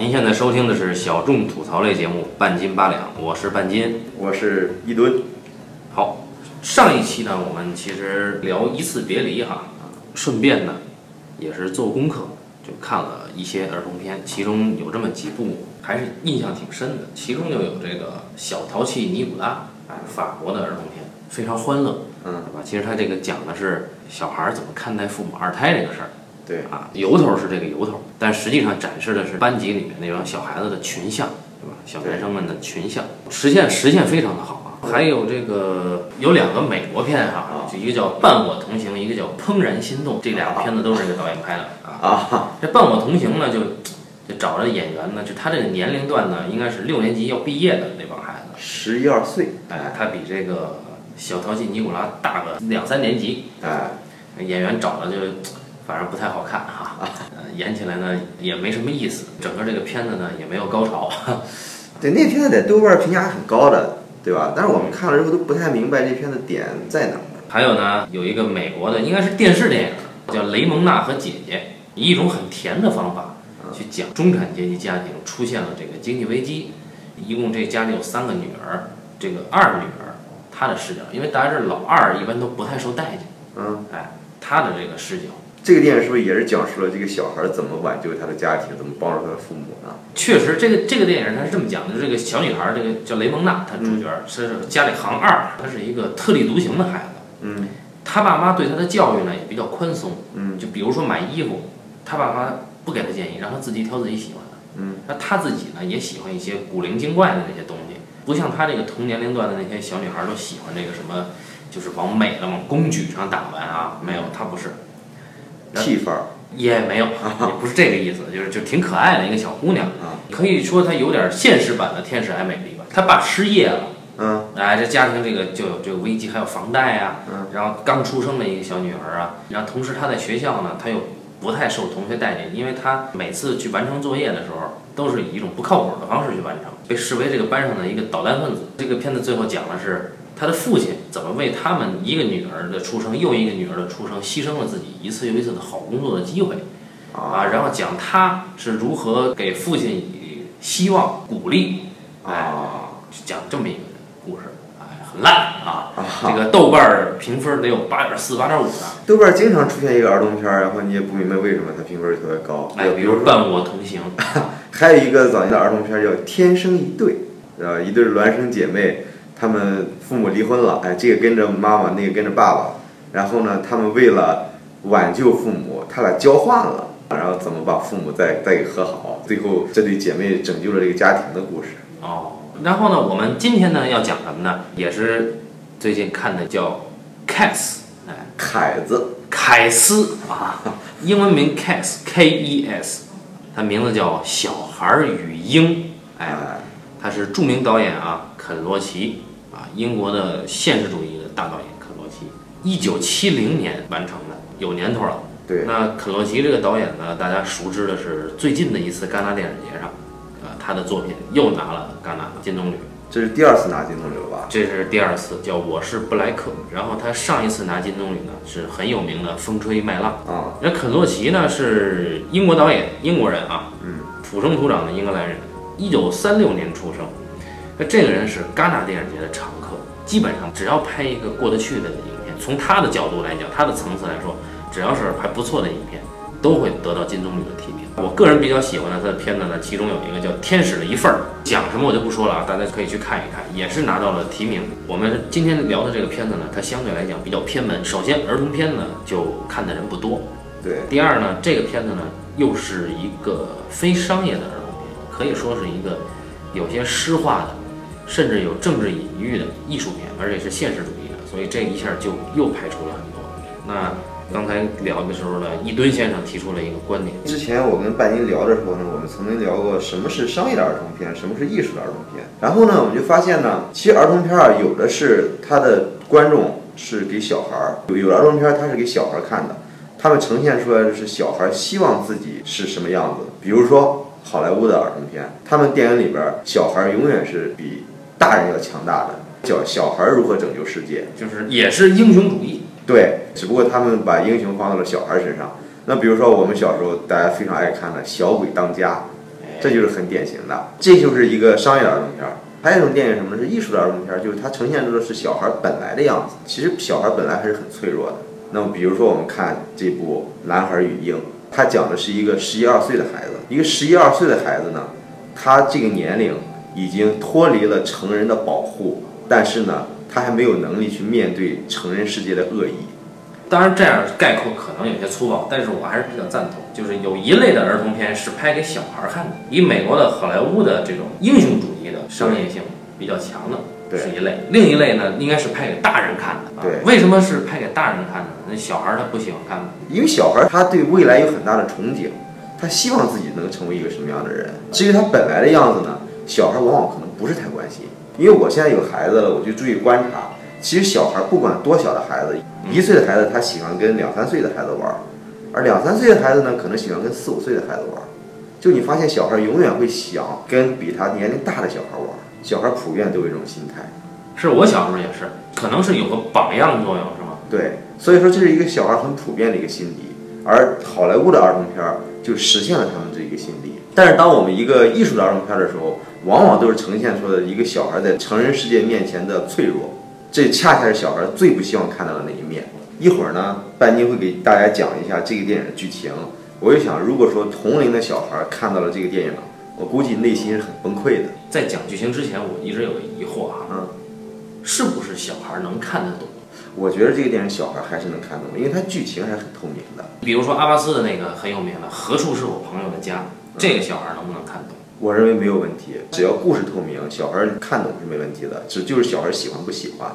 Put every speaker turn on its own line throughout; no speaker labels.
您现在收听的是小众吐槽类节目《半斤八两》，我是半斤。
我是一吨，
好，上一期呢，我们其实聊一次别离哈，顺便呢，也是做功课，就看了一些儿童片，其中有这么几部还是印象挺深的，其中就有这个《小淘气尼古拉》，哎，法国的儿童片，非常欢乐，
嗯，
对吧？其实它这个讲的是小孩儿怎么看待父母二胎这个事儿。
对，
啊，由头是这个由头，但实际上展示的是班级里面那帮小孩子的群像，对吧？小男生们的群像，实现实现非常的好啊。还有这个有两个美国片哈、就一个叫《伴我同行》，一个叫《怦然心动》，这两个片子都是这个导演拍的啊。
啊，
这《伴我同行》呢，就就找着演员呢，就他这个年龄段呢，应该是六年级要毕业的那帮孩子，
十一二岁，
哎，他比这个小淘气尼古拉大个两三年级，
哎，
演员找的就反正不太好看哈，呃，演起来呢也没什么意思，整个这个片子呢也没有高潮，
对，那片子在豆瓣评价很高的，对吧？但是我们看了之后都不太明白这片子点在哪儿。
还有呢有一个美国的应该是电视电影，叫《雷蒙娜和姐姐》，以一种很甜的方法去讲中产阶级家庭出现了这个经济危机，一共这家里有三个女儿，这个二女儿她的视角，因为大家知道老二一般都不太受待见，
嗯，
哎，她的这个视角。
这个电影是不是也是讲述了这个小孩怎么挽救他的家庭，怎么帮助他的父母呢？
确实，这个这个电影它是这么讲的，就是这个小女孩儿，这个叫雷蒙娜，她主角儿是家里行二，她是一个特立独行的孩子。
嗯
她爸妈对她的教育呢也比较宽松，
嗯
就比如说买衣服，她爸妈不给她建议，让她自己挑自己喜欢的。
嗯，
那她自己呢也喜欢一些古灵精怪的那些东西，不像她这个同年龄段的那些小女孩儿都喜欢这个什么，就是往美了往公举上打扮啊，没有，她不是。
屁范儿
也没有，也不是这个意思，就是就挺可爱的一个小姑娘，
啊，
可以说她有点现实版的天使爱美丽吧。她爸失业了，
嗯
哎，这家庭这个就有这个危机，还有房贷啊，
嗯
然后刚出生的一个小女儿啊，然后同时她在学校呢，她又不太受同学待见，因为她每次去完成作业的时候，都是以一种不靠谱的方式去完成，被视为这个班上的一个捣蛋分子。这个片子最后讲的是她的父亲怎么为他们一个女儿的出生又一个女儿的出生牺牲了自己一次又一次的好工作的机会。啊，然后讲他是如何给父亲以希望、鼓励，哎，
啊
讲这么一个故事，哎，很烂啊。
啊！
这个豆瓣儿评分得有八点四、八点五的，
豆瓣经常出现一个儿童片儿，然后你也不明白为什么它评分特别高。
哎，比如《
比如说，
伴我同行 》，
还有一个早年的儿童片儿叫《天生一对》，呃，一对孪生姐妹，她们父母离婚了，哎，这个跟着妈妈，那个跟着爸爸，然后呢，他们为了挽救父母，他俩交换了，然后怎么把父母再再给和好，最后这对姐妹拯救了这个家庭的故事。
哦，然后呢，我们今天呢要讲什么呢？也是最近看的叫《Cats》，哎，
凯子，
凯斯啊，英文名 Cats，K E S，他名字叫《小孩儿与鹰》，哎。
哎，
他是著名导演啊，肯罗奇啊，英国的现实主义的大导演肯罗奇，一九七零年完成的，有年头了。
对，
那肯罗奇这个导演呢，大家熟知的是最近的一次戛纳电影节上，呃，他的作品又拿了戛纳金棕榈，
这是第二次拿金棕榈了吧？
这是第二次，叫《我是布莱克》。然后他上一次拿金棕榈呢，是很有名的《风吹麦浪》。
啊，
那肯洛奇呢是英国导演，英国人啊，
嗯，
土生土长的英格兰人，一九三六年出生。那这个人是戛纳电影节的常客，基本上只要拍一个过得去的影片，从他的角度来讲，他的层次来说，只要是还不错的影片，都会得到金棕榈的提名。我个人比较喜欢的他的片子呢，其中有一个叫《天使的一份儿》，讲什么我就不说了啊，大家可以去看一看，也是拿到了提名。我们今天聊的这个片子呢，它相对来讲比较偏门。首先，儿童片呢就看的人不多，
对，
第二呢，这个片子呢又是一个非商业的儿童片，可以说是一个有些诗化的，甚至有政治隐喻的艺术片，而且是现实主义的，所以这一下就又排除了很多。那刚才聊的时候呢，一吨先生提出了一个观点，
之前我跟半斤聊的时候呢，我们曾经聊过什么是商业的儿童片，什么是艺术的儿童片。然后呢，我们就发现呢，其实儿童片啊，有的是它的观众是给小孩儿，有有儿童片它是给小孩儿看的，他们呈现出来的是小孩希望自己是什么样子。比如说好莱坞的儿童片，他们电影里边小孩永远是比大人要强大的，叫小孩儿如何拯救世界。
就是也是英雄主义，
对，只不过他们把英雄放到了小孩身上。那比如说我们小时候大家非常爱看的《小鬼当家》，
哎，
这就是很典型的。这就是一个商业的儿童片儿。还有一种电影什么呢？是艺术的儿童片儿，就是它呈现出的是小孩本来的样子。其实小孩本来还是很脆弱的。那么比如说我们看这部《男孩与鹰》，它讲的是一个十一二岁的孩子，一个十一二岁的孩子呢，他这个年龄已经脱离了成人的保护，但是呢，他还没有能力去面对成人世界的恶意。
当然，这样概括可能有些粗暴，但是我还是比较赞同。就是有一类的儿童片是拍给小孩看的，以美国的好莱坞的这种英雄主义的商业性比较强的，是一类；另一类呢，应该是拍给大人看的。
对，
为什么是拍给大人看的？那小孩他不喜欢看吗？
因为小孩他对未来有很大的憧憬，他希望自己能成为一个什么样的人。至于他本来的样子呢，小孩往往可能不是太关心。因为我现在有孩子了，我就注意观察。其实小孩不管多小的孩子，一岁的孩子他喜欢跟两三岁的孩子玩，而两三岁的孩子呢，可能喜欢跟四五岁的孩子玩。就你发现小孩永远会想跟比他年龄大的小孩玩，小孩普遍都有一种心态。
是我小时候也是，可能是有个榜样作用，是吗？
对，所以说这是一个小孩很普遍的一个心理，而好莱坞的儿童片儿就实现了他们这一个心理。但是当我们一个艺术的儿童片的时候，往往都是呈现出的一个小孩在成人世界面前的脆弱。这恰恰是小孩最不希望看到的那一面。一会儿呢，半斤会给大家讲一下这个电影的剧情。我就想，如果说同龄的小孩看到了这个电影，我估计内心是很崩溃的。
在讲剧情之前，我一直有个疑惑啊，
嗯，
是不是小孩能看得懂？
我觉得这个电影小孩还是能看懂，因为它剧情还是很透明的。
比如说阿巴斯的那个很有名的《何处是我朋友的家》，这个小孩能不能看懂？
我认为没有问题，只要故事透明，小孩看懂是没问题的，只就是小孩喜欢不喜欢。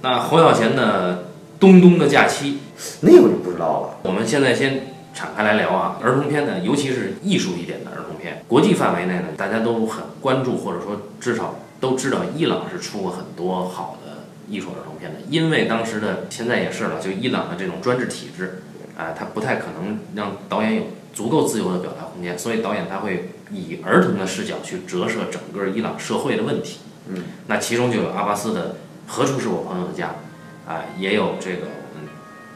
那侯孝贤的《东东的假期》，
那个我就不知道了。
我们现在先敞开来聊啊，儿童片呢，尤其是艺术一点的儿童片，国际范围内呢，大家都很关注，或者说至少都知道，伊朗是出过很多好的艺术儿童片的。因为当时的现在也是了，就伊朗的这种专制体制，啊，他不太可能让导演有足够自由的表达空间，所以导演他会以儿童的视角去折射整个伊朗社会的问题。
嗯，
那其中就有阿巴斯的。何处是我朋友的家？啊，也有这个我们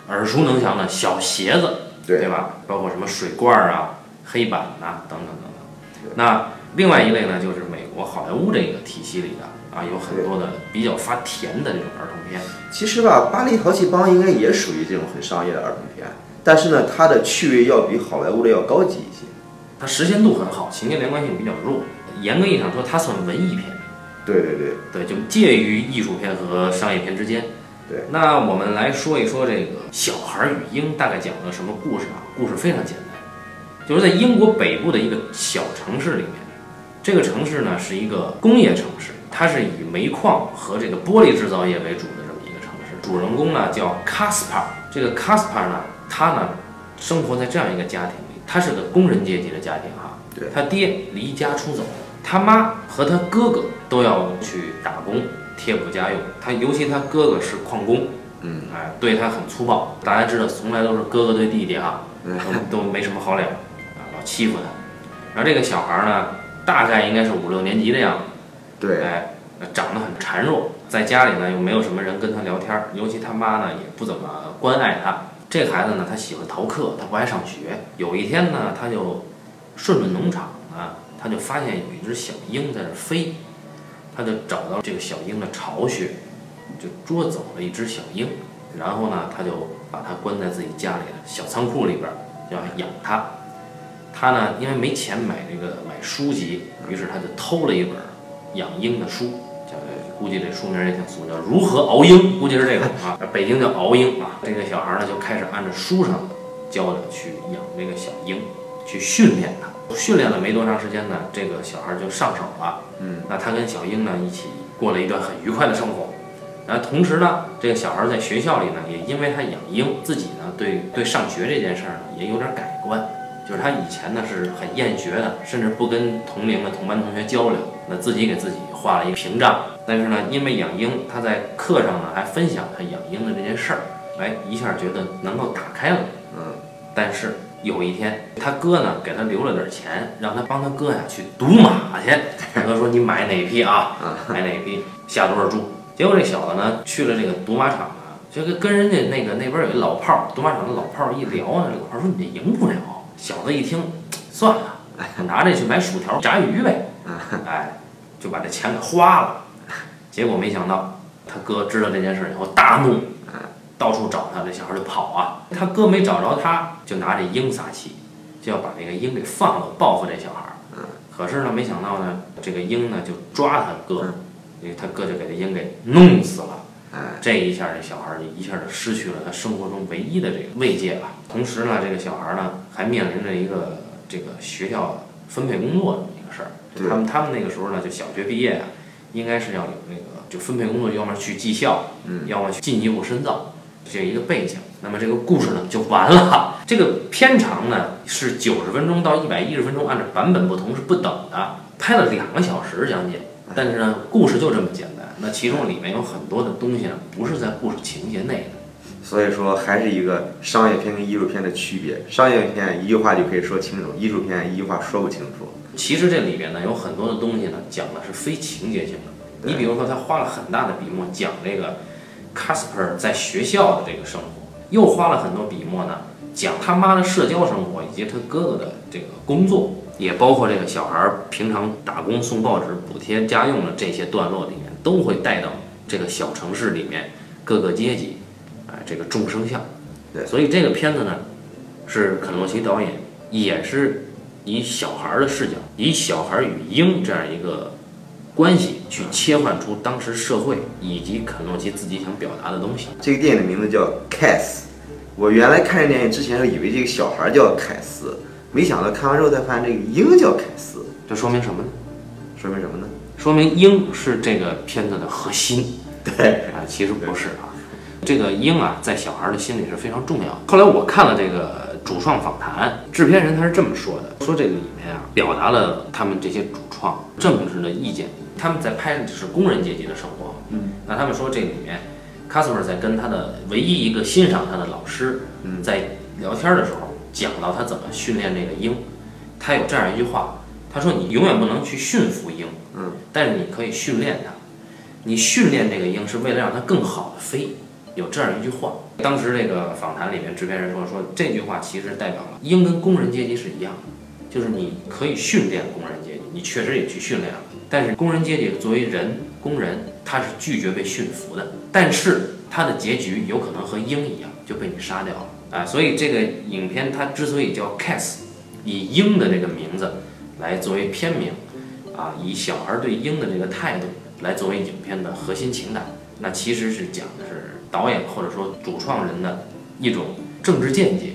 耳熟能详的小鞋子，对吧？包括什么水罐啊、黑板呐等等等等。那另外一类呢，就是美国好莱坞这个体系里的啊，有很多的比较发甜的这种儿童片。
其实吧，《巴黎淘气帮》应该也属于这种很商业的儿童片，但是呢，它的趣味要比好莱坞的要高级一些。
它时间度很好，情节连贯性比较弱。严格意义上说，它算文艺片。
对对对
对，就介于艺术片和商业片之间。
对，
那我们来说一说这个《小孩与鹰》大概讲了什么故事啊？故事非常简单，就是在英国北部的一个小城市里面，这个城市呢是一个工业城市，它是以煤矿和这个玻璃制造业为主的这么一个城市。主人公呢叫卡斯帕，这个卡斯帕呢，他呢生活在这样一个家庭里，他是个工人阶级的家庭哈。
对，
他爹离家出走。他妈和他哥哥都要去打工贴补家用，他尤其他哥哥是矿工，
嗯，
哎，对他很粗暴。大家知道，从来都是哥哥对弟弟啊，都都没什么好脸，啊，老欺负他。然后这个小孩呢，大概应该是五六年级的样子，
对，
哎，长得很孱弱，在家里呢又没有什么人跟他聊天，尤其他妈呢也不怎么关爱他。这孩子呢，他喜欢逃课，他不爱上学。有一天呢，他就顺着农场呢。他就发现有一只小鹰在那飞，他就找到这个小鹰的巢穴，就捉走了一只小鹰，然后呢，他就把它关在自己家里的小仓库里边，要养它。他呢，因为没钱买这个买书籍，于是他就偷了一本养鹰的书，估计这书名也挺俗，叫《如何熬鹰》，估计是这个啊，北京叫熬鹰啊。这个小孩呢，就开始按照书上教的去养这个小鹰，去训练它。训练了没多长时间呢，这个小孩就上手了。
嗯，
那他跟小鹰呢一起过了一段很愉快的生活。然后同时呢，这个小孩在学校里呢，也因为他养鹰，自己呢对对上学这件事儿呢也有点改观。就是他以前呢是很厌学的，甚至不跟同龄的同班同学交流，那自己给自己画了一个屏障。但是呢，因为养鹰，他在课上呢还分享他养鹰的这件事儿，哎，一下觉得能够打开了。
嗯，
但是。有一天，他哥呢给他留了点钱，让他帮他哥呀去赌马去。他哥说：“你买哪匹啊？买哪匹，下多少注？”结果这小子呢去了这个赌马场啊，就跟跟人家那个那边有一老炮儿，赌马场的老炮儿一聊呢，老炮儿说：“你这赢不了。”小子一听，算了，拿这去买薯条、炸鱼呗，哎，就把这钱给花了。结果没想到他哥知道这件事以后大怒，到处找他，这小孩就跑啊。他哥没找着他，就拿这鹰撒气，就要把这个鹰给放了，报复这小孩。可是呢，没想到呢，这个鹰呢就抓他哥，因为他哥就给这鹰给弄死了。这一下，这小孩就一下就失去了他生活中唯一的这个慰藉了。同时呢，这个小孩呢还面临着一个这个学校分配工作这么一个事儿。他们他们那个时候呢，就小学毕业啊，应该是要有那个就分配工作，要么去技校，要么去进一步深造，这一个背景。那么这个故事呢就完了。这个片长呢是九十分钟到一百一十分钟，按照版本不同是不等的，拍了两个小时将近。但是呢，故事就这么简单。那其中里面有很多的东西呢，不是在故事情节内的，
所以说还是一个商业片跟艺术片的区别。商业片一句话就可以说清楚，艺术片一句话说不清楚。
其实这里边呢有很多的东西呢，讲的是非情节性的。你比如说，他花了很大的笔墨讲这个 Casper 在学校的这个生活，又花了很多笔墨呢讲他妈的社交生活以及他哥哥的这个工作，也包括这个小孩平常打工送报纸补贴家用的这些段落里面。都会带到这个小城市里面各个阶级，啊，这个众生相。
对，
所以这个片子呢，是肯洛奇导演也是以小孩的视角，以小孩与鹰这样一个关系去切换出当时社会以及肯洛奇自己想表达的东西。
这个电影的名字叫《凯斯》，我原来看这电影之前以为这个小孩叫凯斯，没想到看完之后才发现这个鹰叫凯斯，
这说明什么呢？
说明什么呢？
说明鹰是这个片子的核心，
对
啊，其实不是啊，这个鹰啊，在小孩的心里是非常重要。后来我看了这个主创访谈，制片人他是这么说的：说这个里面啊，表达了他们这些主创政治的意见。他们在拍的是工人阶级的生活，
嗯，
那他们说这里面卡斯珀在跟他的唯一一个欣赏他的老师，嗯在聊天的时候，讲到他怎么训练这个鹰，他有这样一句话，他说：“你永远不能去驯服鹰。”
嗯，
但是你可以训练它，你训练这个鹰是为了让它更好的飞，有这样一句话。当时这个访谈里面，制片人说说这句话其实代表了鹰跟工人阶级是一样的，就是你可以训练工人阶级，你确实也去训练了，但是工人阶级作为人工人，他是拒绝被驯服的，但是他的结局有可能和鹰一样就被你杀掉了啊。所以这个影片它之所以叫 Cats，以鹰的这个名字来作为片名。啊，以小孩对鹰的这个态度来作为影片的核心情感，那其实是讲的是导演或者说主创人的一种政治见解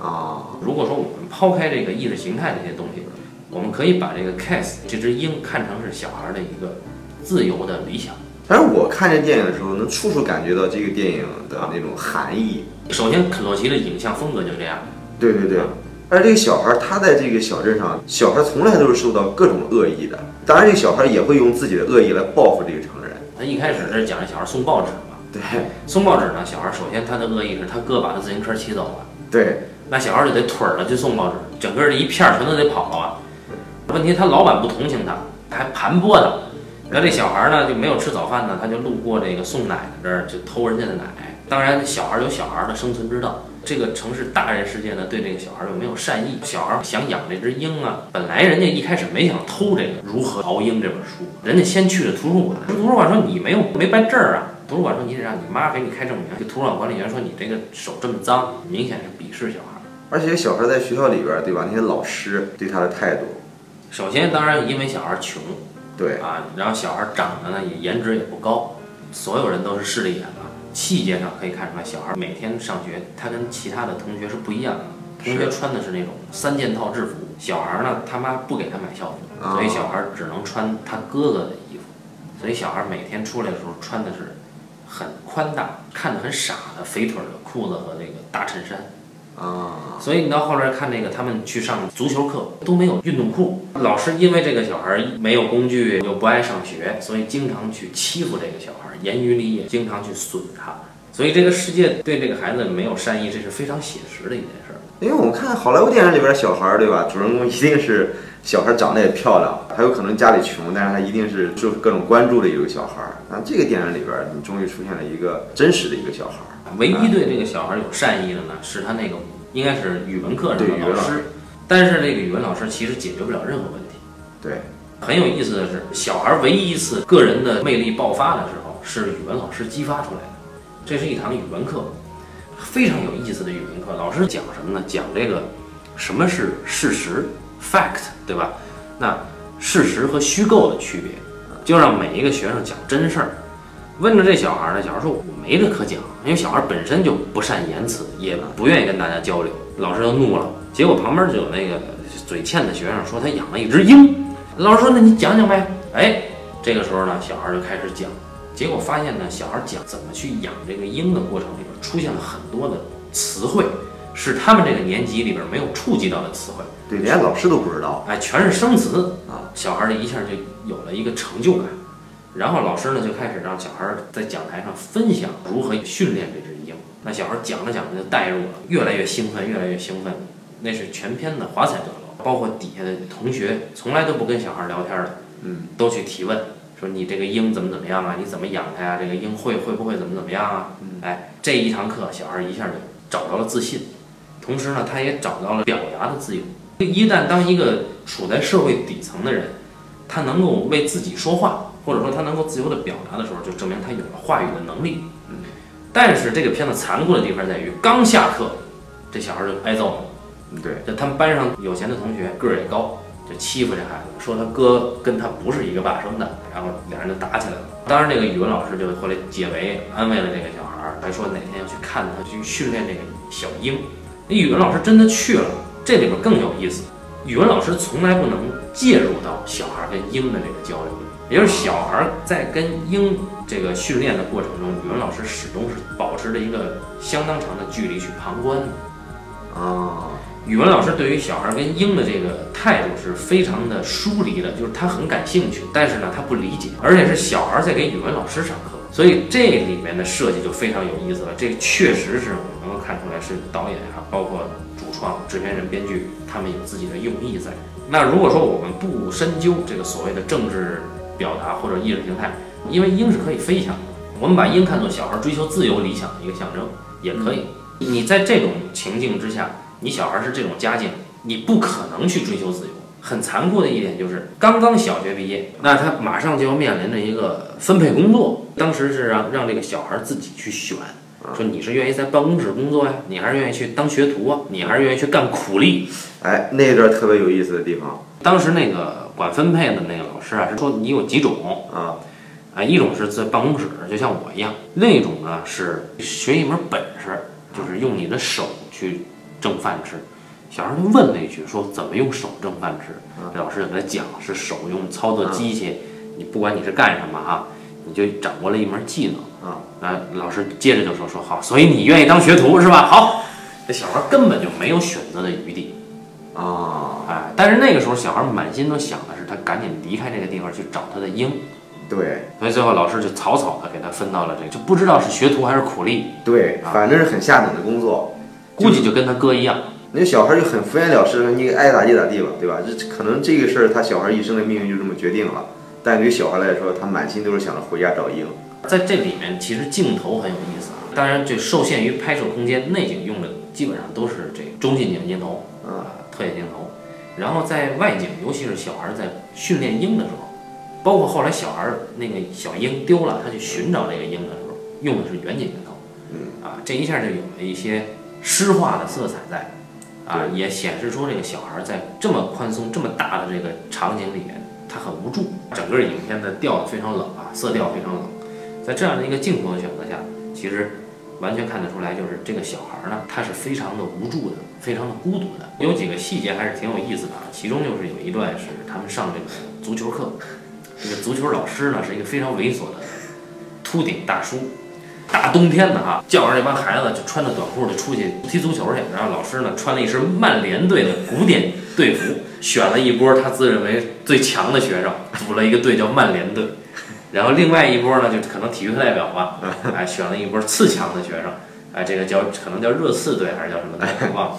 啊。
如果说我们抛开这个意识形态这些东西，我们可以把这个 Cass 这只鹰看成是小孩的一个自由的理想。
但是我看这电影的时候，能处处感觉到这个电影的那种含义。
首先，肯洛奇的影像风格就这样。
对对对。而这个小孩，他在这个小镇上，小孩从来都是受到各种恶意的。当然，这个小孩也会用自己的恶意来报复这个成人。
他一开始是讲这小孩送报纸嘛？
对，
送报纸呢，小孩首先他的恶意是他哥把他自行车骑走了。
对，
那小孩就得腿儿了去送报纸，整个这一片全都得跑了啊。问题他老板不同情他，还盘剥他。那这小孩呢就没有吃早饭呢，他就路过这个送奶的这儿就偷人家的奶。当然，小孩有小孩的生存之道。这个城市大人世界呢，对这个小孩又没有善意。小孩想养这只鹰啊，本来人家一开始没想偷这个《如何熬鹰》这本书，人家先去了图书馆。图书馆说你没有没办证儿啊。图书馆说你得让你妈给你开证明。就图书馆管理员说你这个手这么脏，明显是鄙视小孩。
而且小孩在学校里边，对吧？那些老师对他的态度，
首先当然因为小孩穷，
对
啊，然后小孩长得呢也颜值也不高，所有人都是势利眼嘛。细节上可以看出来，小孩每天上学，他跟其他的同学是不一样的。同学穿的是那种三件套制服，小孩呢，他妈不给他买校服，所以小孩只能穿他哥哥的衣服。所以小孩每天出来的时候穿的是很宽大、看着很傻的肥腿的裤子和那个大衬衫。
啊，
所以你到后来看那个他们去上足球课都没有运动裤，老师因为这个小孩没有工具又不爱上学，所以经常去欺负这个小孩，言语里也经常去损他。所以这个世界对这个孩子没有善意，这是非常写实的一件事儿。
因为我们看好莱坞电影里边小孩，对吧？主人公一定是小孩长得也漂亮，还有可能家里穷，但是他一定是受各种关注的一个小孩。那这个电影里边，你终于出现了一个真实的一个小孩。
唯一对这个小孩有善意的呢，是他那个应该是语文课上的老师，但是这个语文老师其实解决不了任何问题。
对，
很有意思的是，小孩唯一一次个人的魅力爆发的时候，是语文老师激发出来的。这是一堂语文课，非常有意思的语文课。老师讲什么呢？讲这个什么是事实 （fact），对吧？那事实和虚构的区别，就让每一个学生讲真事儿。问着这小孩呢，小孩说：“我没这可讲。”因为小孩本身就不善言辞，也不愿意跟大家交流。老师就怒了。结果旁边就有那个嘴欠的学生说他养了一只鹰。老师说：“那你讲讲呗。”哎，这个时候呢，小孩就开始讲。结果发现呢，小孩讲怎么去养这个鹰的过程里边，出现了很多的词汇，是他们这个年级里边没有触及到的词汇。
对，连老师都不知道。
哎，全是生词啊！小孩这一下就有了一个成就感。然后老师呢就开始让小孩在讲台上分享如何训练这只鹰。那小孩讲着讲着就带入了，越来越兴奋，越来越兴奋。那是全篇的华彩段落，包括底下的同学从来都不跟小孩聊天的，
嗯，
都去提问，说你这个鹰怎么怎么样啊？你怎么养它呀？这个鹰会会不会怎么怎么样啊？哎，这一堂课小孩一下就找到了自信，同时呢，他也找到了表达的自由。一旦当一个处在社会底层的人，他能够为自己说话。或者说他能够自由的表达的时候，就证明他有了话语的能力。
嗯，
但是这个片子残酷的地方在于，刚下课，这小孩就挨揍了。
嗯，对，
就他们班上有钱的同学个儿也高，就欺负这孩子，说他哥跟他不是一个爸生的，然后两人就打起来了。当然，这个语文老师就后来解围，安慰了这个小孩，还说哪天要去看他，去训练这个小鹰。那语文老师真的去了，这里边更有意思，语文老师从来不能介入到小孩跟鹰的这个交流。也就是小孩在跟鹰这个训练的过程中，语文老师始终是保持着一个相当长的距离去旁观的。
啊，
语文老师对于小孩跟鹰的这个态度是非常的疏离的，就是他很感兴趣，但是呢他不理解，而且是小孩在给语文老师上课，所以这里面的设计就非常有意思了。这确实是看出来是导演啊，包括主创、制片人、编剧他们有自己的用意在。那如果说我们不深究这个所谓的政治，表达或者意识形态，因为鹰是可以飞翔的，我们把鹰看作小孩追求自由理想的一个象征，也可以。你在这种情境之下，你小孩是这种家境，你不可能去追求自由。很残酷的一点就是，刚刚小学毕业，那他马上就要面临着一个分配工作。当时是让让这个小孩自己去选，说你是愿意在办公室工作呀，你还是愿意去当学徒啊，你还是愿意去干苦力？
哎，那段特别有意思的地方，
当时那个。管分配的那个老师啊，是说你有几种
啊？
啊，一种是在办公室，就像我一样；另一种呢是学一门本事，就是用你的手去挣饭吃。小孩就问了一句，说怎么用手挣饭吃？这老师就给他讲，是手用操作机器，你不管你是干什么哈，你就掌握了一门技能
啊。
那，老师接着就说说好，所以你愿意当学徒是吧？好，这小孩根本就没有选择的余地。
啊，
哎，但是那个时候小孩满心都想的是他赶紧离开这个地方去找他的鹰，
对，
所以最后老师就草草的给他分到了这个，就不知道是学徒还是苦力，
对，反正是很下等的工作，
估计就跟他哥一样。
那小孩就很敷衍了事，你爱咋地咋地吧，对吧？这可能这个事儿他小孩一生的命运就这么决定了，但对于小孩来说，他满心都是想着回家找鹰。
在这里面，其实镜头很有意思啊，当然就受限于拍摄空间，内景用的基本上都是这中近景镜头，啊。特写镜头，然后在外景，尤其是小孩在训练鹰的时候，包括后来小孩那个小鹰丢了，他去寻找这个鹰的时候，用的是远景镜头。
嗯，
啊，这一下就有了一些诗化的色彩在，啊，也显示出这个小孩在这么宽松、这么大的这个场景里面，他很无助。整个影片的调非常冷啊，色调非常冷，在这样的一个镜头的选择下，其实。完全看得出来，就是这个小孩呢，他是非常的无助的，非常的孤独的。有几个细节还是挺有意思的啊，其中就是有一段是他们上这个足球课，这个足球老师呢是一个非常猥琐的秃顶大叔。大冬天的哈，叫上这帮孩子就穿着短裤就出去踢足球去，然后老师呢穿了一身曼联队的古典队服，选了一波他自认为最强的学生，组了一个队叫曼联队。然后另外一波呢，就可能体育课代表吧，哎，选了一波次强的学生，哎，这个叫可能叫热刺队还是叫什么队，忘了。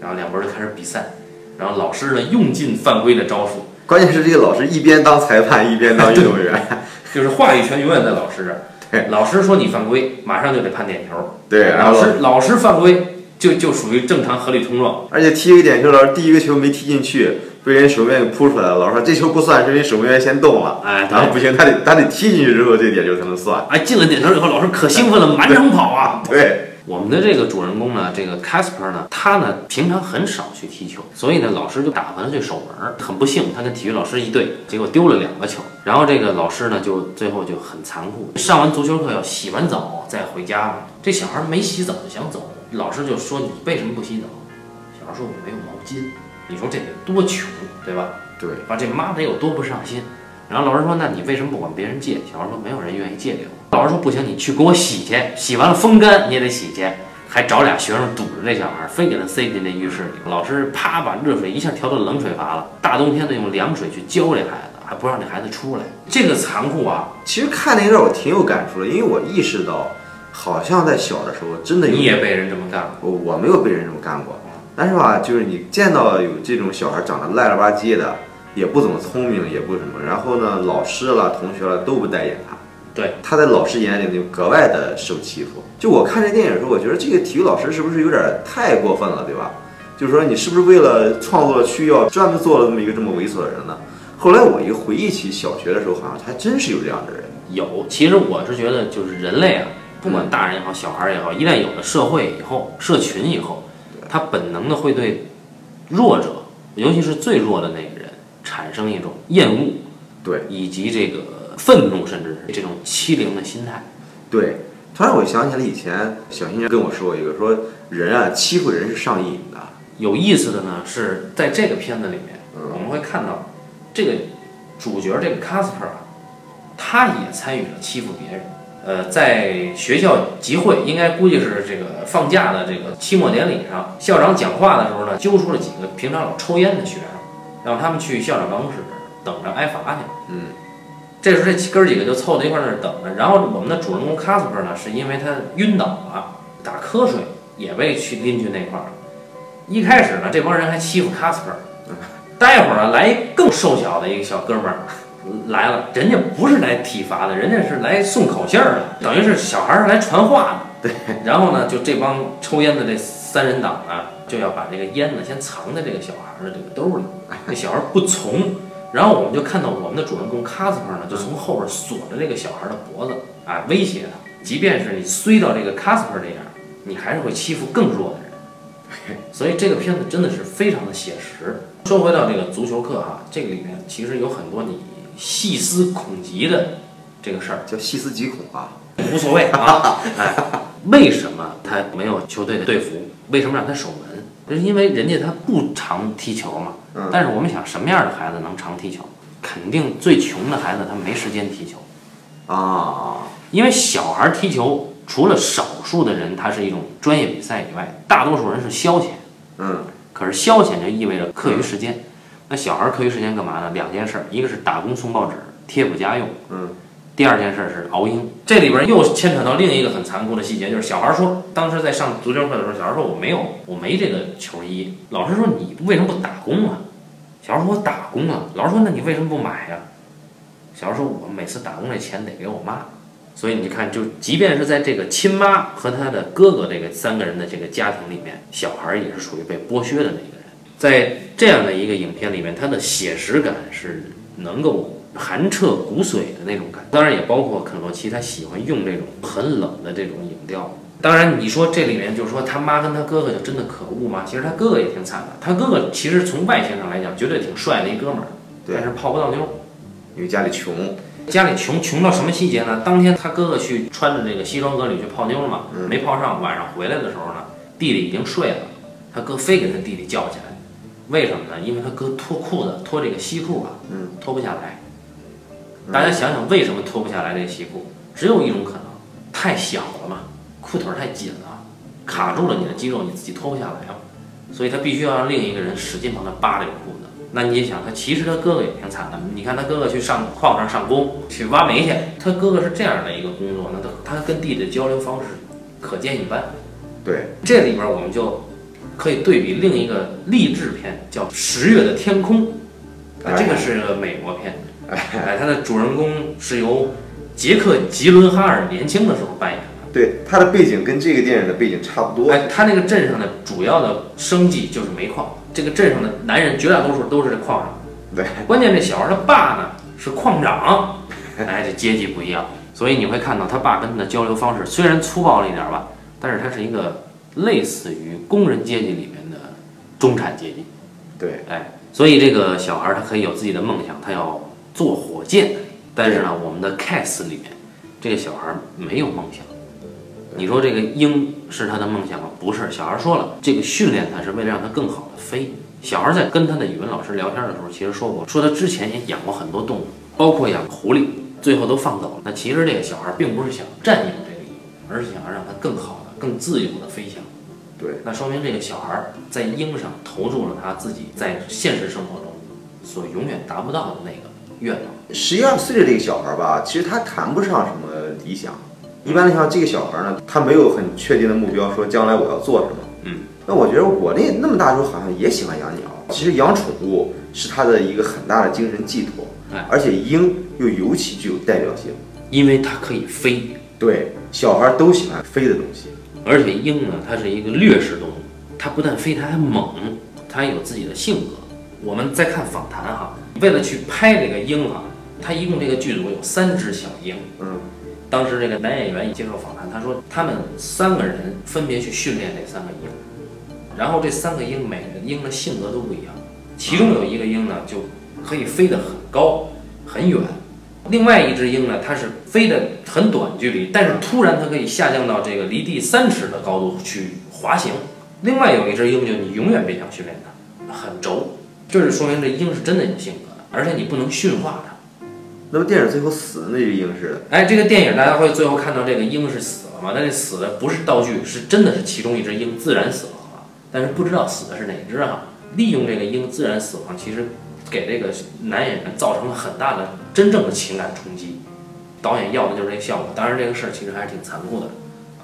然后两波就开始比赛，然后老师呢用尽犯规的招数，
关键是这个老师一边当裁判一边当运动员，
就是话语权永远在老师这儿。
对，
老师说你犯规，马上就得判点球。
对，
老师老师犯规，就就属于正常合理冲撞。
而且踢一个点球，老师第一个球没踢进去，被人守门员给扑出来了。老师说这球不算，是因为守门员先动了。
哎，
然后不行，他得他得踢进去之后，这点球才能算。
哎，进了点球以后，老师可兴奋了，满场跑啊！
对，
我们的这个主人公呢，这个 Casper 呢，他呢平常很少去踢球，所以呢，老师就打完了这守门儿。很不幸，他跟体育老师一对，结果丢了两个球。然后这个老师呢，就最后就很残酷，上完足球课要洗完澡再回家。这小孩没洗澡就想走，老师就说你为什么不洗澡？小孩说我没有毛巾。你说这得多穷，对吧？
对，
把这妈得有多不上心。然后老师说：“那你为什么不管别人借？”小孩说：“没有人愿意借给我。”老师说：“不行，你去给我洗去，洗完了风干你也得洗去。”还找俩学生堵着这小孩，非给他塞进那浴室里。老师啪把热水一下调到冷水阀了，大冬天的用凉水去浇这孩子，还不让这孩子出来。这个残酷啊！
其实看那段我挺有感触的，因为我意识到，好像在小的时候真的有
你也被人这么干过。
我我没有被人这么干过，但是吧，就是你见到有这种小孩长得赖了吧唧的，也不怎么聪明，也不什么，然后呢，老师了、同学了都不待见他，
对，
他在老师眼里就格外的受欺负。就我看这电影的时候，我觉得这个体育老师是不是有点太过分了，对吧？就是说你是不是为了创作需要专门做了这么一个这么猥琐的人呢？后来我一回忆起小学的时候，好像还真是有这样的人。
有，其实我是觉得，就是人类啊，不管大人也好，小孩也好，一旦有了社会以后，社群以后，他本能的会对弱者，尤其是最弱的那个人，产生一种厌恶，
对，
以及这个愤怒，甚至是这种欺凌的心态。
对，突然我想起来以前小新跟我说过一个，说人啊欺负人是上瘾的。
有意思的呢，是在这个片子里面，
嗯
我们会看到这个主角这个 Casper 啊，他也参与了欺负别人。呃，在学校集会，应该估计是这个放假的这个期末典礼上，校长讲话的时候呢，揪出了几个平常老抽烟的学生，让他们去校长办公室等着挨罚去。
嗯，
这时候这哥儿几个就凑在一块儿那儿等着。然后我们的主人公 Casper 呢，是因为他晕倒了，打瞌睡，也被去拎去那块儿了。一开始呢，这帮人还欺负 Casper，待会儿呢，来一更瘦小的一个小哥们儿来了，人家不是来体罚的，人家是来送口信儿的，等于是小孩儿是来传话的。对，然后呢，就这帮抽烟的这三人党呢，就要把这个烟呢先藏在这个小孩儿的这个兜里，这小孩儿不从。然后我们就看到我们的主人公 Casper 呢，就从后边锁着这个小孩的脖子，啊，威胁他，即便是你衰到这个 Casper 这样，你还是会欺负更弱的人。所以这个片子真的是非常的写实。说回到这个足球课哈、这个里面其实有很多你细思恐极的这个事儿，
叫细思极恐啊。
无所谓 啊。哎，为什么他没有球队的队服？为什么让他守门？这是因为人家他不常踢球嘛。
嗯
但是我们想，什么样的孩子能常踢球？肯定最穷的孩子他没时间踢球，
啊，
因为小孩踢球，除了少数的人他是一种专业比赛以外，大多数人是消遣。
嗯，
可是消遣就意味着课余时间。那小孩儿课余时间干嘛呢？两件事儿，一个是打工送报纸贴补家用，
嗯，
第二件事儿是熬鹰。这里边儿又牵扯到另一个很残酷的细节，就是小孩儿说，当时在上足球课的时候，小孩儿说我没有，我没这个球衣。老师说你为什么不打工啊？小孩儿说我打工啊。老师说那你为什么不买呀、小孩儿说我每次打工这钱得给我妈。所以你看，就即便是在这个亲妈和他的哥哥这个三个人的这个家庭里面，小孩儿也是属于被剥削的那个人。在这样的一个影片里面，它的写实感是能够寒彻骨髓的那种感当然也包括肯洛奇他喜欢用这种很冷的这种影调。当然，你说这里面就是说他妈跟他哥哥就真的可恶吗？其实他哥哥也挺惨的。他哥哥其实从外形上来讲，绝对挺帅的一哥们儿，但是泡不到妞。
因为家里穷，
家里穷穷到什么细节呢？当天他哥哥去穿着这个西装革履去泡妞嘛，
嗯
没泡上，晚上回来的时候呢，弟弟已经睡了，他哥非给他弟弟叫起来，为什么呢？因为他哥脱裤子脱这个西裤啊，
嗯，
脱不下来。大家想想为什么脱不下来这个西裤？只有一种可能，太小了嘛，裤腿儿太紧了，卡住了你的肌肉，你自己脱不下来嘛。所以他必须要让另一个人使劲帮他扒这个裤子。那你也想，他其实他哥哥也挺惨的。你看他哥哥去上矿上上工，去挖煤去，他哥哥是这样的一个工作，那他他跟弟弟的交流方式可见一斑。
对，
这里边我们就可以对比另一个励志片，叫《十月的天空》，啊，这个是个美国片，哎，它的主人公是由杰克·吉伦哈尔年轻的时候扮演的，
对，它的背景跟这个电影的背景差不多。
哎，他那个镇上的主要的生计就是煤矿，这个镇上的男人绝大多数都是这矿上。
对，
关键这小孩他爸呢是矿长，哎，这阶级不一样，所以你会看到他爸跟他的交流方式虽然粗暴了一点吧，但是他是一个类似于工人阶级里面的中产阶级。
对，
哎，所以这个小孩他可以有自己的梦想，他要做火箭。但是呢，我们的 case 里面这个小孩没有梦想。你说这个鹰是他的梦想吗？不是，小孩说了，这个训练他是为了让他更好的飞。小孩在跟他的语文老师聊天的时候，其实说过，说他之前也养过很多动物，包括养狐狸，最后都放走了。那其实这个小孩并不是想占有这个鹰，而是想要让它更好的、更自由的飞翔。
对，
那说明这个小孩在鹰上投注了他自己在现实生活中所永远达不到的那个愿望。
十一二岁的这个小孩吧，其实他谈不上什么理想。一般来讲，这个小孩呢，他没有很确定的目标，说将来我要做什么。
嗯，
那我觉得我那那么大时候好像也喜欢养鸟。其实养宠物是他的一个很大的精神寄托，
哎
而且鹰又尤其具有代表性。
因为它可以飞，
对，小孩都喜欢飞的东西。
而且鹰呢，它是一个掠食动物，它不但飞，它还猛，它还有自己的性格。我们再看访谈哈，为了去拍这个鹰哈，它一共这个剧组有三只小鹰。
嗯，
当时这个男演员接受访谈，他说他们三个人分别去训练这三个鹰，然后这三个鹰每个鹰的性格都不一样，其中有一个鹰呢就可以飞得很高很远，另外一只鹰呢它是飞得很短距离，但是突然它可以下降到这个离地三尺的高度去滑行。另外有一只鹰就你永远别想训练它，很轴，这是说明这鹰是真的有性格的，而且你不能驯化它。
那么电影最后死的那只鹰似的，
哎，这个电影大家会最后看到这个鹰是死了嘛？但这死的不是道具，是真的是其中一只鹰自然死亡了，但是不知道死的是哪只哈。利用这个鹰自然死亡，其实给这个男演员造成了很大的真正的情感冲击。导演要的就是这个效果，当然这个事儿其实还是挺残酷的。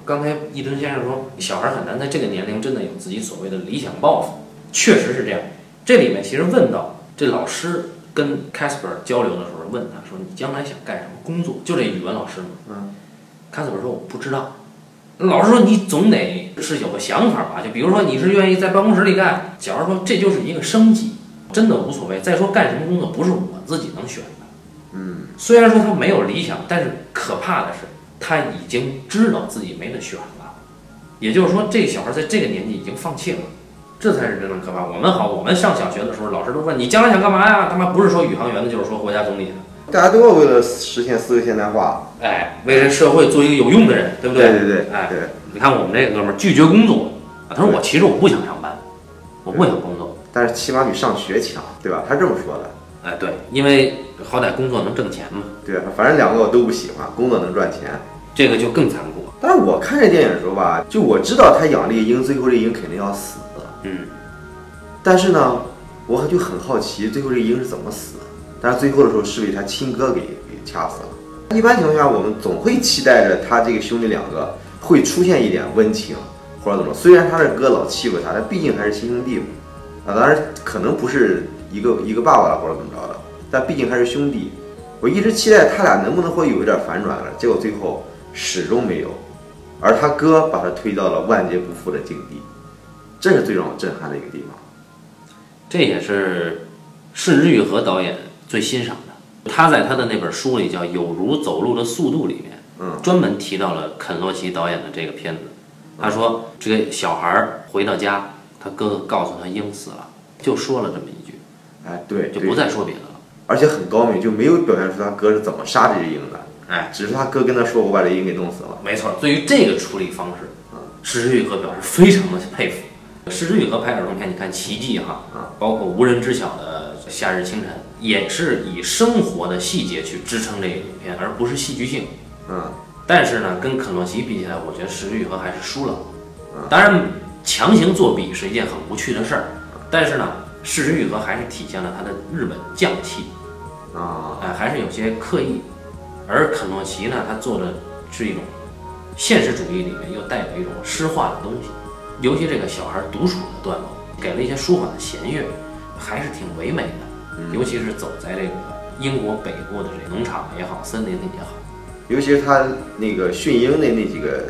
刚才一吨先生说，小孩很难在这个年龄真的有自己所谓的理想抱负，确实是这样。这里面其实问到这老师跟 Casper 交流的时候，问他说：“你将来想干什么工作？”就这语文老师嘛。
嗯。
Casper 说：“我不知道。”老师说：“你总得是有个想法吧？就比如说你是愿意在办公室里干，小孩说这就是一个生计，真的无所谓。再说干什么工作不是我自己能选的。
嗯，
虽然说他没有理想，但是可怕的是他已经知道自己没得选了。也就是说，这小孩在这个年纪已经放弃了。”这才是真正可怕。我们好，我们上小学的时候，老师都问你将来想干嘛呀？他妈不是说宇航员的，就是说国家总理的。
大家都要为了实现思维现代化。
哎，为这社会做一个有用的人，对不
对对对对
哎，
对，
你看我们这个哥们儿拒绝工作，啊，他说我其实我不想上班，我不想工作。
但是起码比上学强，对吧？他这么说的。
哎，对，因为好歹工作能挣钱嘛，
对，反正两个我都不喜欢，工作能赚钱。
这个就更残酷。
但是我看这电影的时候吧，就我知道他养这个鹰，最后这鹰肯定要死。
嗯，
但是呢，我就很好奇，最后这鹰是怎么死的？但是最后的时候是被他亲哥给给掐死了。一般情况下，我们总会期待着他这个兄弟两个会出现一点温情，或者怎么。虽然他的哥老欺负他，但毕竟还是亲兄弟嘛。啊，当然可能不是一个一个爸爸了，或者怎么着的，但毕竟还是兄弟。我一直期待他俩能不能会有一点反转了，结果最后始终没有，而他哥把他推到了万劫不复的境地。这是最让我震撼的一个地方。
这也是是日玉和导演最欣赏的。他在他的那本书里叫《有如走路的速度》里面，
嗯，
专门提到了肯洛奇导演的这个片子。他说，这个小孩儿回到家，他哥哥告诉他鹰死了，就说了这么一句，
哎，对，
就不再说别的了。
而且很高明，就没有表现出他哥是怎么杀这只鹰的，
哎，
只是他哥跟他说：“我把这鹰给弄死了。
没错，对于这个处理方式，石之愈合表示非常的佩服。石之愈合拍儿童片，你看《奇迹》哈，
啊，
包括无人知晓的《夏日清晨》，也是以生活的细节去支撑这个影片，而不是戏剧性。”
嗯，
但是呢，跟肯洛奇比起来，我觉得石之愈合还是输了
嗯。
当然，强行作弊是一件很无趣的事儿，但是呢，事实愈合还是体现了他的日本匠气，
啊，
哎，还是有些刻意。而肯诺奇呢，他做的是一种现实主义里面又带有一种诗化的东西，尤其这个小孩独处的段落，给了一些舒缓的弦乐，还是挺唯美的。尤其是走在这个英国北部的这个农场也好，森林里也好，
尤其是他那个驯鹰的那几个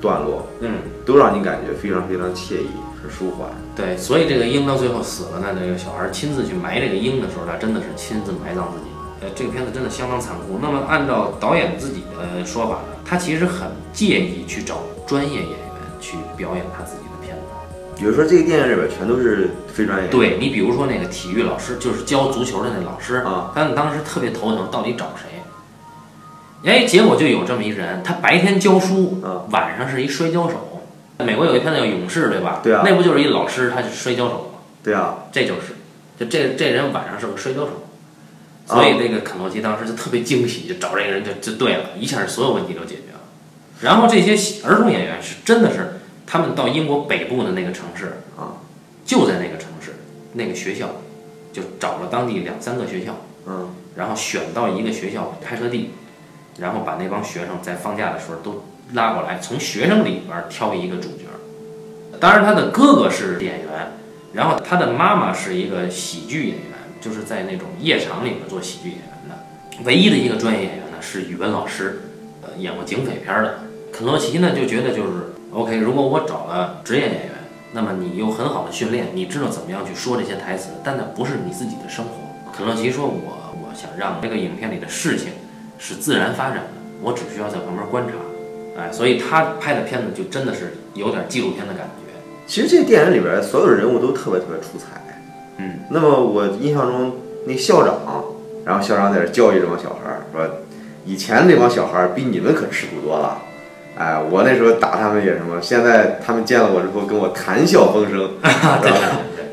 段落，
嗯，
都让你感觉非常非常惬意，很舒缓。
对，所以这个鹰到最后死了呢，这个小孩亲自去埋这个鹰的时候，他真的是亲自埋葬自己。呃，这个片子真的相当残酷。那么按照导演自己的说法呢，他其实很介意去找专业演员去表演他自己的片子。
比如说这个电影里边全都是非专业演员，
对你比如说那个体育老师，就是教足球的那老师
啊，
他们当时特别头疼，到底找谁？哎，结果就有这么一人，他白天教书，
啊
晚上是一摔跤手。美国有一片子叫《勇士》，对吧？
对啊
那不就是一老师，他是摔跤手吗？
对啊，
这就是，就这这人晚上是个摔跤手，
啊
所以那个肯诺基当时就特别惊喜，就找这个人就就对了，一下所有问题都解决了。然后这些儿童演员是真的是他们到英国北部的那个城市
啊，
就在那个城市那个学校，就找了当地两三个学校，
嗯，
然后选到一个学校拍摄地，然后把那帮学生在放假的时候都拉过来，从学生里边挑一个主角。当然，他的哥哥是演员，然后他的妈妈是一个喜剧演员，就是在那种夜场里面做喜剧演员的。唯一的一个专业演员呢是语文老师，呃，演过警匪片的。肯洛奇呢就觉得就是 OK，如果我找了职业演员，那么你有很好的训练，你知道怎么样去说这些台词，但那不是你自己的生活。肯洛奇说我我想让这个影片里的事情是自然发展的，我只需要在旁边观察。哎，所以他拍的片子就真的是有点纪录片的感觉。
其实这电影里边所有的人物都特别特别出彩。
嗯，
那么我印象中那校长，然后校长在这教育这帮小孩儿，说以前那帮小孩儿比你们可吃苦多了。哎，我那时候打他们也什么，现在他们见了我之后跟我谈笑风生，
对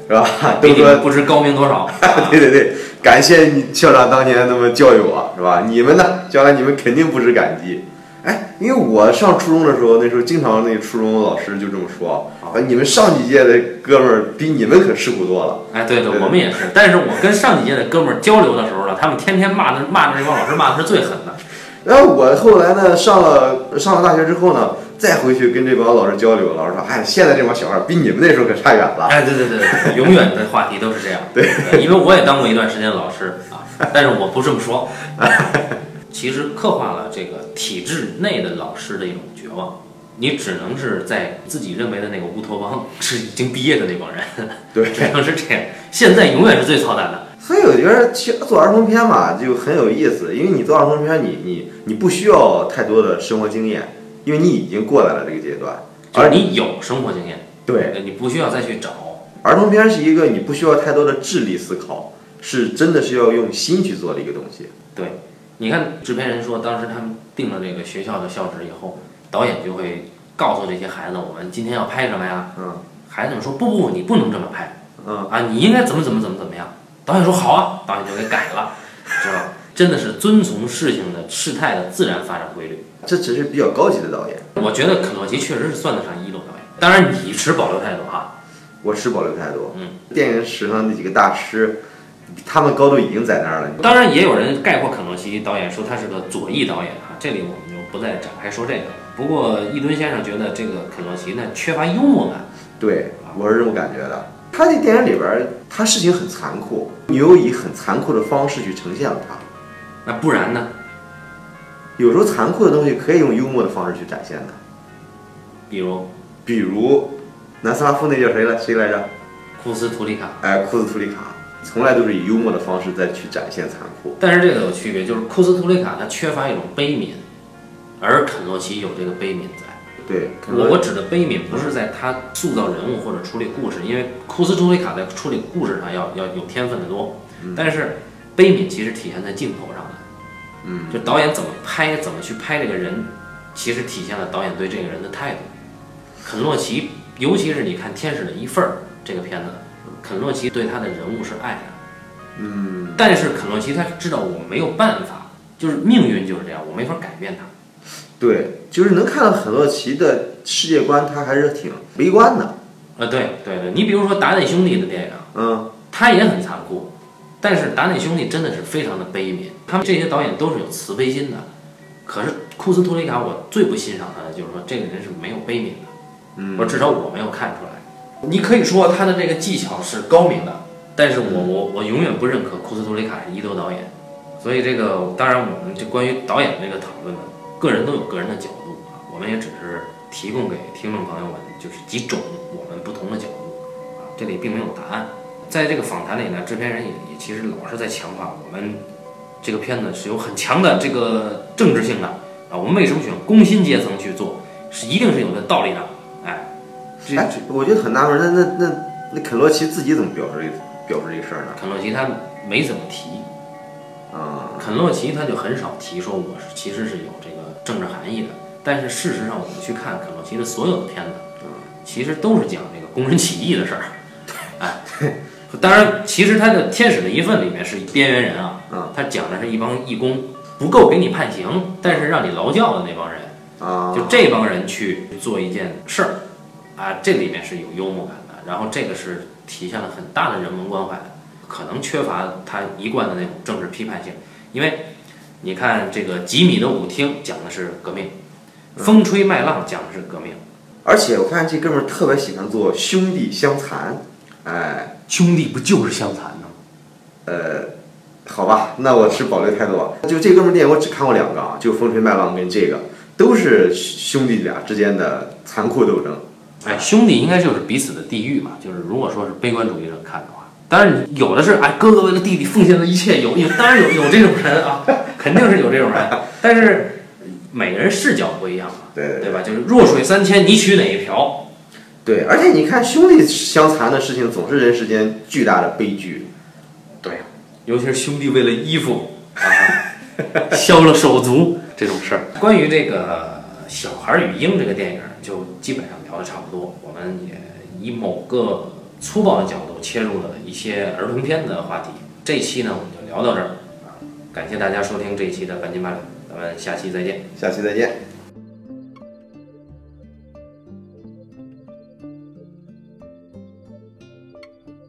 是吧？都说
不知高明多少。
对对对，感谢你校长当年那么教育我，是吧？你们呢，将来你们肯定不知感激。哎，因为我上初中的时候，那时候经常那个初中老师就这么说，啊，你们上几届的哥们儿比你们可吃苦多了。
哎，对对，
对
我们也是。但是我跟上几届的哥们儿交流的时候呢，他们天天骂的骂的那帮老师骂的是最狠的。
然后我后来呢，上了上了大学之后呢，再回去跟这帮老师交流，老师说，哎，现在这帮小孩儿比你们那时候可差远了。
哎，对对对对，永远的话题都是这样。
对，
因为我也当过一段时间老师啊，但是我不这么说。其实刻画了这个体制内的老师的一种绝望，你只能是在自己认为的那个乌托邦是已经毕业的那帮人，
对
只能是这样。现在永远是最操蛋的。
所以我觉得其实做儿童片嘛就很有意思，因为你做儿童片你，你你不需要太多的生活经验，因为你已经过来了这个阶段。
就是你有生活经验，
对，
你不需要再去找。
儿童片是一个你不需要太多的智力思考，是真的是要用心去做的一个东西。
对，你看制片人说，当时他们定了这个学校的校址以后，导演就会告诉这些孩子，我们今天要拍什么呀？
嗯
孩子们说不不不，你不能这么拍
嗯，
啊，你应该怎么怎么怎么怎么样。导演说好啊，导演就给改了，知道吧？真的是遵从事情的事态的自然发展规律。
这只是比较高级的导演，
我觉得肯诺基确实是算得上一流导演，当然你持保留态度啊。
我持保留态度。
嗯，
电影史上那几个大师，他们高度已经在那儿了。
当然也有人概括肯诺基导演说他是个左翼导演啊，这里我们就不再展开说这个。不过易敦先生觉得这个肯诺基呢缺乏幽默感。
对，我是这么感觉的。他这电影里边儿，他事情很残酷，你又以很残酷的方式去呈现了他。
那不然呢？
有时候残酷的东西可以用幽默的方式去展现的，
比如
比如南斯拉夫那叫谁来？谁来着？
库斯图里卡。
哎，库斯图里卡，从来都是以幽默的方式再去展现残酷。
但是这个有区别，就是库斯图里卡他缺乏一种悲悯，而肯诺奇有这个悲悯在。
对，可
我
能
我指的悲悯不是在他塑造人物或者处理故事，因为库斯图里卡在处理故事上要要有天分的多，但是悲悯其实体现在镜头上的。
嗯，
就导演怎么拍，怎么去拍这个人，其实体现了导演对这个人的态度。肯洛奇，尤其是你看《天使的一份儿》这个片子，肯洛奇对他的人物是爱的，
嗯，
但是肯洛奇他知道我没有办法，就是命运就是这样，我没法改变他。
对，就是能看到肯洛奇的世界观，他还是挺悲观的。
呃，对对对，你比如说达内兄弟的电影，
嗯，
他也很残酷，但是达内兄弟真的是非常的悲悯，他们这些导演都是有慈悲心的。可是库斯托里卡，我最不欣赏他的就是说这个人是没有悲悯的，
嗯
或者至少我没有看出来。你可以说他的这个技巧是高明的，但是我我我永远不认可库斯托里卡是一流导演。所以这个当然，我们就关于导演这个讨论呢，个人都有个人的角度啊，我们也只是提供给听众朋友们就是几种我们不同的角度啊，这里并没有答案。在这个访谈里呢，制片人也也其实老是在强化我们这个片子是有很强的这个政治性的啊，我们为什么选工薪阶层去做，是一定是有它道理的。哎，这
哎，我觉得很纳闷，那那那那肯洛奇自己怎么表示这个表示这个事儿呢？
肯洛奇他没怎么提，
啊、
肯洛奇他就很少提说我是其实是有这个政治含义的，但是事实上我们去看肯洛奇的所有的片子，其实都是讲这个工人起义的事儿，哎，当然其实他的《天使的一份》里面是边缘人啊，
嗯
他讲的是一帮义工不够给你判刑，但是让你劳教的那帮人，
啊，
就这帮人去做一件事儿，啊，这里面是有幽默感的，然后这个是体现了很大的人文关怀的，可能缺乏他一贯的那种政治批判性，因为你看这个吉米的舞厅讲的是革命，风吹麦浪讲的是革命，
而且我发现这哥们儿特别喜欢做兄弟相残，哎，
兄弟不就是相残的吗？
呃，好吧，那我持保留态度。就这哥们儿电影我只看过两个啊，就《风吹麦浪》跟这个，都是兄弟俩之间的残酷斗争。
哎，兄弟应该就是彼此的地狱嘛，就是如果说是悲观主义者看的话，当然有的是哎哥哥为了弟弟奉献了一切，有有当然有有这种人啊，肯定是有这种人，但是每个人视角不一样嘛，
对对
对吧？就是弱水三千，你取哪一瓢？
对，而且你看兄弟相残的事情，总是人世间巨大的悲剧。
对，尤其是兄弟为了衣服 啊，削了手足这种事儿。关于这个《小孩与鹰》这个电影，就基本上聊的差不多。我们也以某个粗暴的角度切入了一些儿童片的话题。这期呢，我们就聊到这儿啊，感谢大家收听这一期的半斤八两，咱们下期再见。
下期再见。